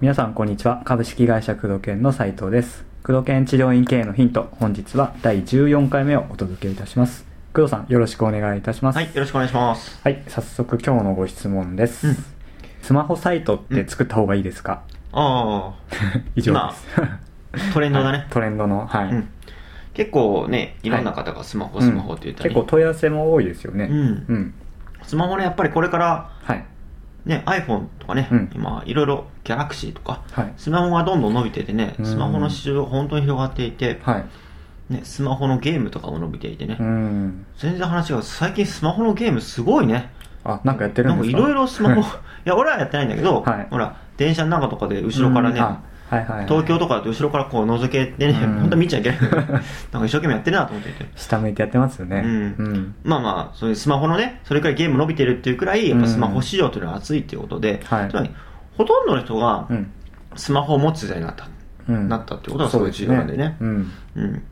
皆さんこんにちは。株式会社工藤研の斉藤です。工藤研治療院経営のヒント本日は第14回目をお届けいたします。工藤さんよろしくお願いいたします。はい、よろしくお願いします。はい早速今日のご質問です、うん。スマホサイトって作った方がいいですか、あ 以上です。あ、トレンドだね。トレンドのはい、うん。結構ね、い。ろんな方がスマホ、スマホって言ったり。結構問い合わせも多いですよね。うん。うん。スマホね、やっぱりこれから、はい。ね、iPhone とかね、うん。今、いろいろ Galaxy とか、はい。スマホがどんどん伸びててね、うん。スマホの市場が本当に広がっていて、はい。ね、スマホのゲームとかも伸びていてね、うん。全然話が、最近スマホのゲームすごいね。あなんかやってるんですか？なんかいろいろスマホ、い。や、俺はやってないんだけど、はい。ほら、電車の中とかで後ろからね、うん。あはいはいはい。東京とかだと後ろからこう覗けてね、うん。本当見ちゃいけない。なんか一生懸命やってるなと思っていて。下向いてやってますよね。うん。うん。まあまあ、そういうスマホのね、それくらいゲーム伸びてるっていうくらい、やっぱスマホ市場というのは熱いっていうことで、はい。つまり、ほとんどの人がうん。スマホを持つ時代になった。うん。なったってことがすごい重要なんでね。そうん。うん。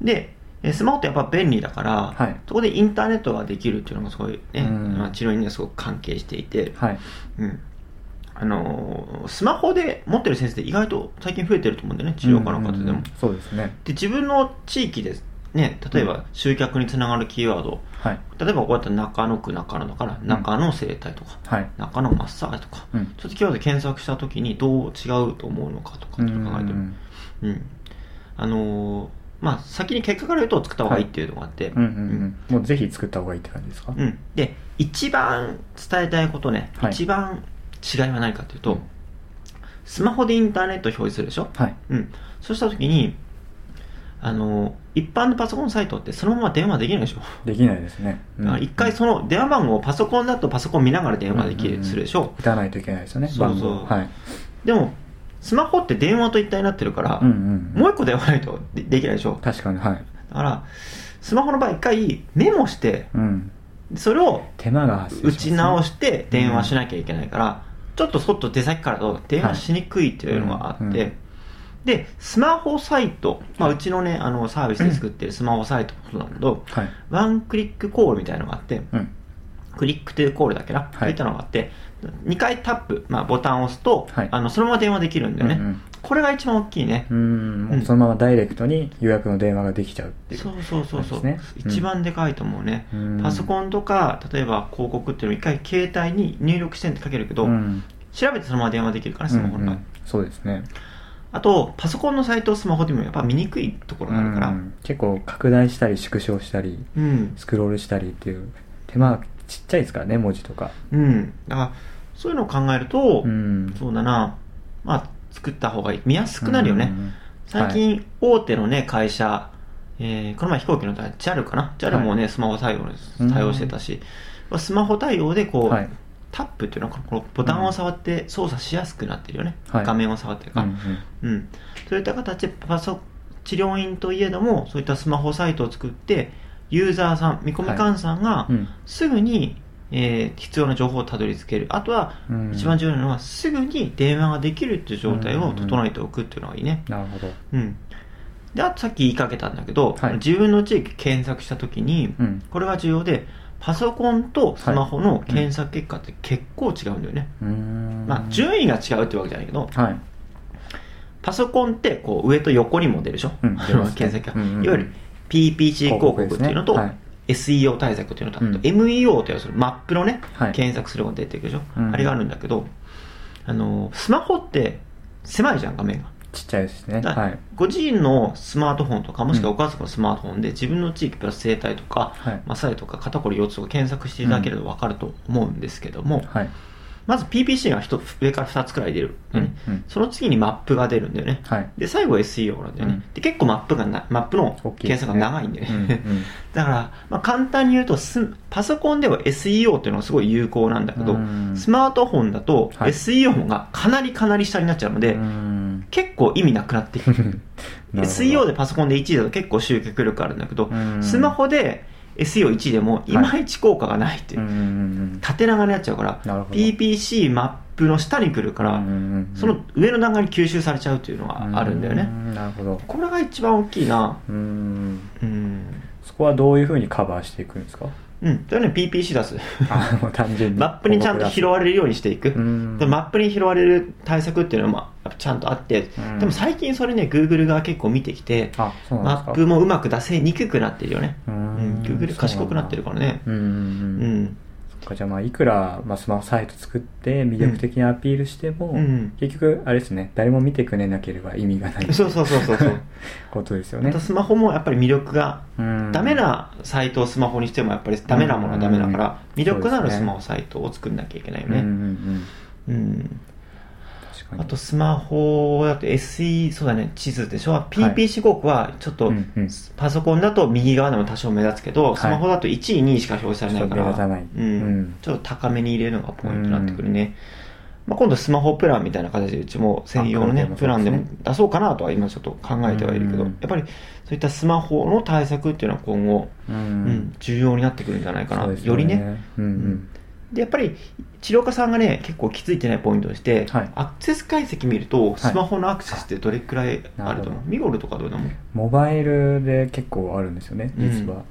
で、えスマホってやっぱ便利だから、はい。そこでインターネットができるっていうのがすごいね、うん。まあ、治療にはすごく関係していて、はい。うん。あのースマホで持ってる先生って意外と最近増えてると思うんだよね、治療科の方でも。うんうんうんそうですね。で、自分の地域で、ね、例えば集客につながるキーワード、はい。例えばこうやって中野区中野だから、中野生態とか、はい。中野マッサージとか、うん。そういったキーワードで検索したときにどう違うと思うのかとか考えてる。うん。あのーまあ、先に結果から言うと作った方がいいっていうのがあって、うんうん。うん。もうぜひ作った方がいいって感じですか？うん。で、一番伝えたいことね、はい。一番違いは何かっていうと、うんスマホでインターネットを表示するでしょ？はい。うん。そうしたときに、あの、一般のパソコンサイトってそのまま電話できないでしょ？できないですね。うん。だから一回その電話番号をパソコンだとパソコン見ながら電話できる、うんうんうん。するでしょ。打たないといけないですよねそうそう。はい。でも、スマホって電話と一体になってるから、うんうんもう一個電話ないとでできないでしょ？確かにはい。だから、スマホの場合一回メモして、うん。それを手間が打ち直して電話しなきゃいけないから、ちょっとそっと出先からだと電話しにくいっていうのがあって、で、スマホサイト、まあ、うちのね、あの、サービスで作ってるスマホサイトもそうなんだけど、はい。ワンクリックコールみたいなのがあって、うん。クリックというコールだけな、い。そういったのがあって、2回タップ、まあ、ボタンを押すと、はい。あのそのまま電話できるんだよね。うんうん。これが一番大きいね。うん。もうそのままダイレクトに予約の電話ができちゃうっていう。そうそうそうそう、一番でかいと思うね、うん。パソコンとか例えば広告っていうのを一回携帯に入力してって書けるけど、うん。調べてそのまま電話できるからスマホの場合、そうですね。あとパソコンのサイトをスマホでもやっぱ見にくいところがあるから。うん結構拡大したり縮小したりうん、スクロールしたりっていう手間がちっちゃいですからね文字とか。うん、だからそういうのを考えると、うん。そうだな。まあ作った方がいい見やすくなるよね、うん最近大手のね会社、えーこの前飛行機の JAL かな？JAL もね、スマホ対応うん。対応してたし、スマホ対応でこう、はい。タップっていうのはこのボタンを触って操作しやすくなってるよね、はい。画面を触ってるか。うん。そういった形でパソ治療院といえどもそういったスマホサイトを作ってユーザーさん見込み患者さんがうん。すぐに、えー必要な情報をたどり着ける。あとはうん。一番重要なのはすぐに電話ができるっていう状態を整えておくっていうのがいいね、なるほど。うん、であとさっき言いかけたんだけど、はい。自分の地域検索した時に、うん。これが重要でパソコンとスマホの検索結果って結構違うんだよね、うーん。まあ、順位が違うってわけじゃないけどはい。パソコンってこう上と横にも出るでしょ、うん。検索うんうん。いわゆる PPC 広告っていうのと、ねはい。SEO 対策っていうのと、うん。MEO というマップのね、はい。検索するのが出てくるでしょ、うん。あれがあるんだけどあのスマホって狭いじゃん画面が。ちっちゃいですね。だはい。ご自身のスマートフォンとかもしくはご家族のスマートフォンで自分の地域プラス生態とか、はい。マッサージとか肩こり腰痛とか検索していただければ分かると思うんですけども、はいまず PPC が一上から2つくらい出る、ねうんうん。その次にマップが出るんだよね、はい。で最後 SEO なんだよね、うん。で結構マップがなマップの大きい。ですね検索が長いんだよね、うんうん。だから、まあ、簡単に言うとスパソコンでは SEO っていうのはすごい有効なんだけど、うん。スマートフォンだとはい。SEO がかなりかなり下になっちゃうので、うーん。結構意味なくなっていく なる SEO でパソコンで1位だと結構集客力あるんだけど、うん。スマホで SEO1 位でもいまいち効果がないっていう、縦長になっちゃうから PPC マップの下に来るから、その上の段階に吸収されちゃうっていうのがあるんだよね、なるほど。これが一番大きいな。うーん。うん。そこはどういうふうにカバーしていくんですか？うん。それはね、PPC 出す。あ単純にマップにちゃんと拾われるようにしていく。うんでマップに拾われる対策っていうのは、ちゃんとあって、うんでも最近それね、Google が結構見てきて、マップもうまく出せにくくなってるよね。ううんん。Google 賢くなってるからね。うんかじゃあまあいくら、まあ、スマホサイト作って魅力的にアピールしても、うん。結局あれですね誰も見てくれなければ意味がない。そうそうそうそうそう。ことですよね。またスマホもやっぱり魅力が、うん。ダメなサイトをスマホにしてもやっぱりダメなものはダメだから、うん。魅力のあるスマホサイトを作んなきゃいけないようんうんうね。ん。うん。あとスマホだと SE、そうだね、地図でしょ ?PPC 広告はちょっとうんうん。パソコンだと右側でも多少目立つけど、い。スマホだと1位、2位しか表示されないから、うん。うん。ちょっと高めに入れるのがポイントになってくるね。まあ、今度スマホプランみたいな形でうちも専用のねあプランでも出そうかなとは今ちょっと考えてはいるけど、うん。やっぱりそういったスマホの対策っていうのは今後、ううんん重要になってくるんじゃないかな、そうですよりね。うん。うんでやっぱり治療家さんがね結構気づいてないポイントとして、はい。アクセス解析見るとい。スマホのアクセスってどれくらいあると思う、なるほど。ミゴルとかどうだもんモバイルで結構あるんですよねうん。実は、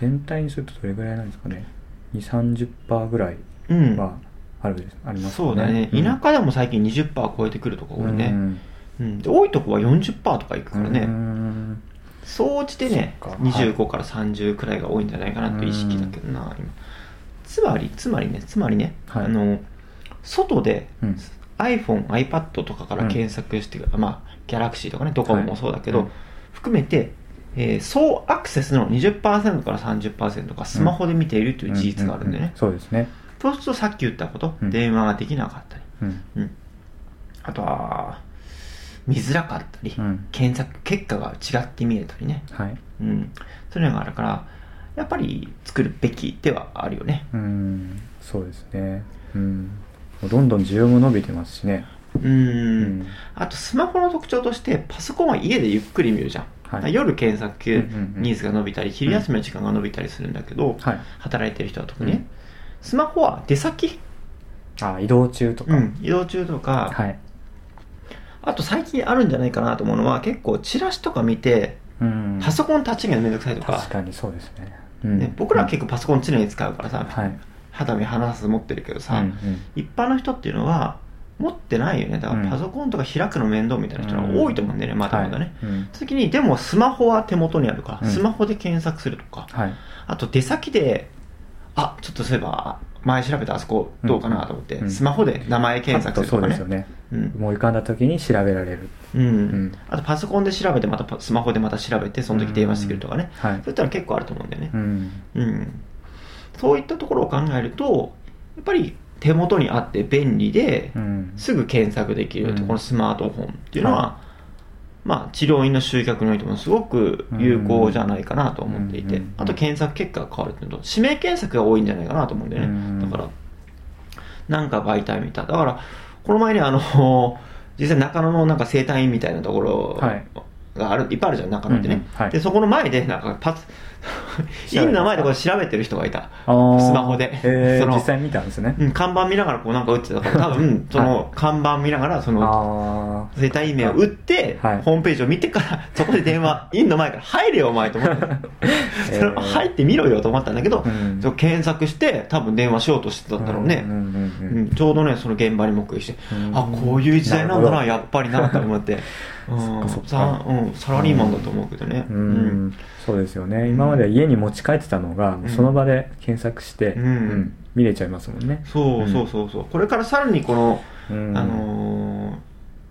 全体にするとどれぐらいなんですかね。2 3 0ぐらいうん、はあるです、ありますそうだね、うん。田舎でも最近20%超えてくるとこ多いね、うん。うん。で多いとこは40%とかいくからね、うん。総じてねそっか。25から30くらいが多いんじゃないかなっていう意識だけどな、今つまりつまりねつまりね、はい。あの外でうん。iPhone、iPad とかから検索して、まあ、Galaxy とかね、ドコモもそうだけど、はい含めて、えー総アクセスの20%から30%がスマホで見ているという事実があるんでね。そうですね。そうするとさっき言ったこと、うん。電話ができなかったり、うん。うん。あとは、見づらかったり、うん。検索結果が違って見えたりね。はい。うん。そういうのがあるから、やっぱり作るべきではあるよね。うんそうですね。うん。どんどん需要も伸びてますしね。うん。うん。あとスマホの特徴としてパソコンは家でゆっくり見るじゃん、はい。夜検索ニーズが伸びたり昼休みの時間が伸びたりするんだけど、はい。働いてる人は特にね、うん。スマホは出先、あ移動中とか、うん。移動中とか、はい。あと最近あるんじゃないかなと思うのは結構チラシとか見てうん。パソコン立ち上げるのめんどくさいとか。確かにそうですね,、うんね、僕らは結構パソコン常に使うからさ、はい。肌身離さず持ってるけどさ、うんうん。一般の人っていうのは持ってないよね。だかうん。らパソコンとか開くの面倒みたいな人が多いと思うんだよね、まだまだね、はい。うん。時にでもスマホは手元にあるから、うん。スマホで検索するとか。はい。あと出先であちょっとそういえば前調べたあそこどうかなと思って、うん。スマホで名前検索するとかね。そうですよね、うん。思い浮かんだ時に調べられる。うん。ん。あとパソコンで調べてまたパスマホでまた調べてその時電話してくるとかね、はい。そういったの結構あると思うんだよね。う、ん。うん。そういったところを考えるとやっぱり手元にあって便利で、うん。すぐ検索できる、うん。このスマートフォンっていうのは、はまあ、治療院の集客においてもすごく有効じゃないかなと思っていて、うん。あと検索結果が変わるっていうのと指名検索が多いんじゃないかなと思うんだよね、うん。だからなんか媒体見た。だからこの前にあの 実際中野のなんか生態院みたいなところはい。がある、い、っぱいあるじゃん中野ってね、うんうん。はい。でそこの前でなんかパツ 院の前でこれ調べてる人がいた。スマホで。そのえー実際に見たんですね、うん、看板見ながらこうなんか打ってたから、多分、その看板見ながら、その、あ生体名を打って、はい。ホームページを見てから、そこで電話、院の前から入れよ、お前と思って。えー。入ってみろよと思ったんだけど、うん。検索して、多分電話しようとしてたんだろうね。ちょうどね、その現場に目撃して、うん。あ、こういう時代なんだな、やっぱりな、と思って。うん、サラリーマンだと思うけどね。うん。そうですよね。今までは家に持ち帰ってたのが、うん。その場で検索して、うん。見れちゃいますもんね。そうそうそうそう。これからさらにこの、うん。あのー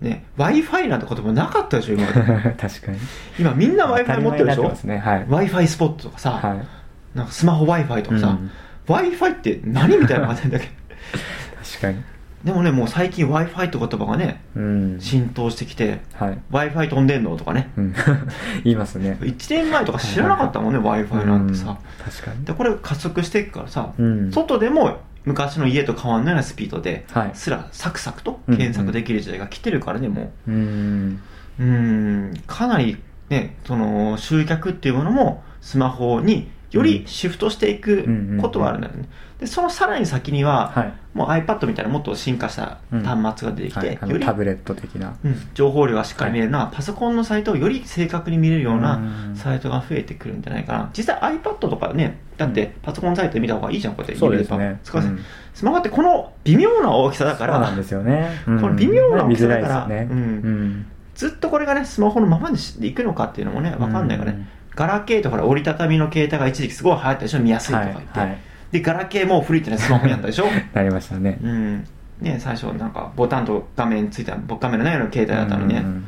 ね、Wi-Fi なんて言葉なかったでしょ、今。確かに。今みんな Wi-Fi 持ってるでしょ？ね。はい。Wi-Fi スポットとかさ、はい。なんかスマホ Wi-Fi とかさ、うん。Wi-Fi って何みたいな感じだけ？ど。確かにでもね、もう最近 Wi-Fi って言葉がね、うん。浸透してきて、はい。Wi-Fi 飛んでんのとかね。うん。言いますね。1年前とか知らなかったもんね、Wi-Fi なんてさ。うん。確かに。で、これ加速していくからさ、うん。外でも昔の家と変わんないようなスピードで、はい。すらサクサクと検索できる時代が来てるからね、もう。うん。かなりね、その集客っていうものもスマホによりシフトしていくことはあるんだよね。で、そのさらに先には、はい。もう iPad みたいなもっと進化した端末が出てきて、はい。あのよりタブレット的な。うん情報量がしっかり見れるのは、パソコンのサイトをより正確に見れるよううなん。サイトが増えてくるんじゃないかな。実際 iPad とかね、だってパソコンサイトで見た方がいいじゃん、こうやって。そうで使わせて。うんスマホってこの微妙な大きさだから、そうなんですよね、うん。これ微妙な大きさだからね、うん。うん。ずっとこれがね、スマホのままにしていくのかっていうのもね、わかんないからね。ガラケーとほら折りたたみの携帯が一時期すごい流行ったでしょ見やすいとか言って、はいはい。でガラケーもう古いってねスマホにあったでしょ？なりましたね。うん。ね最初なんかボタンと画面ついた画面のないような携帯だったのにね、うん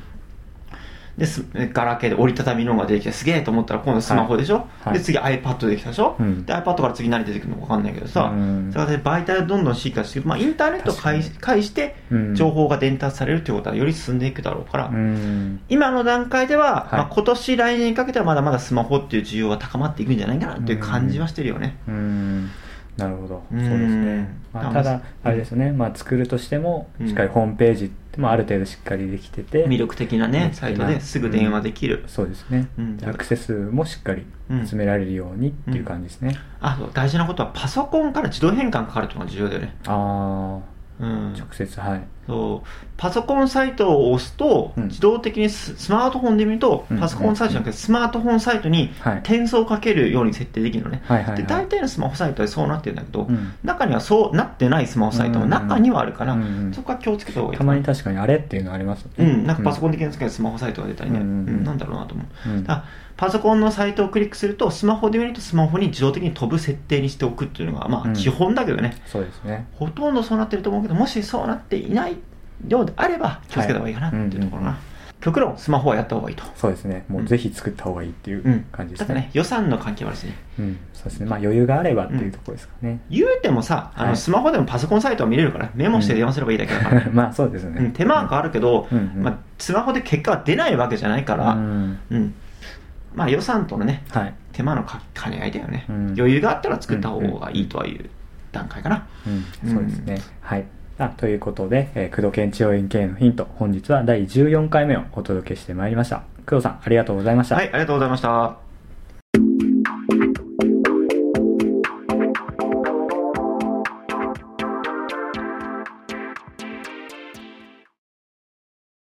ですガラケーで折りたたみのが出てきてすげえと思ったら今度スマホでしょ、はい。で次 iPad できたでしょ、うん。で iPad から次何出てくるのか分かんないけどさ、うん。それで媒体がどんどん進化していく、まあ、インターネットを介確介してうん。情報が伝達されるということはより進んでいくだろうから、うん。今の段階では、はい。まあ、今年来年にかけてはまだまだスマホっていう需要は高まっていくんじゃないかなっていう感じはしてるよね。うんなるほど、うん。そうですね、まあ、ただあれですよね、まあ、作るとしてもうん。しっかりホームページってもある程度しっかりできてて、魅力的なね、サイトですぐ電話できる。そうですね、アクセスもしっかり詰められるようにっていう感じですね、あと大事なことはパソコンから自動変換かかるっていうのが重要だよね。あうん。あ直接はいそうパソコンサイトを押すと、うん。自動的にススマートフォンで見ると、うん。パソコンサイトじゃなくてスマートフォンサイトにはい。転送をかけるように設定できるのね。はいはいはい。で大体のスマホサイトはそうなってるんだけど、うん。中にはそうなってないスマホサイトも中にはあるから、うんうんそこは気をつけた方がいいたまに確かにあれっていうのありますよねうん、なんかパソコンで検索してスマホサイトが出たりね、うんうんなんだろうなと思う。うんだからパソコンのサイトをクリックすると、スマホで見るとスマホに自動的に飛ぶ設定にしておくっていうのが、まうんあ基本だけどね、そうですねほとんどそうなってると思うけど、もしそうなっていないようであれば気をつけた方がいいかなっていうところな。極論、スマホはやった方がいいと。そうですね。もうぜひ作った方がいいっていううん。感じですね。ただね、予算の関係もあるしね。うん。そうですね。まあ余裕があればっていうところですかね、言うてもさ、あはい。のスマホでもパソコンサイトは見れるから、メモして電話すればいいだけだから。まあそうですね、うん、手間は変わるけど、うんうんまあ、スマホで結果は出ないわけじゃないから、ううん。ん。まあ予算とのね、はい。手間のか兼ね合いだよね、うん。余裕があったら作った方がいいとはいう段階かな、うん、そうですね。はい。あということで、えー、工藤県治療院経営のヒント、本日は第14回目をお届けしてまいりました。工藤さん、ありがとうございました。はいありがとうございました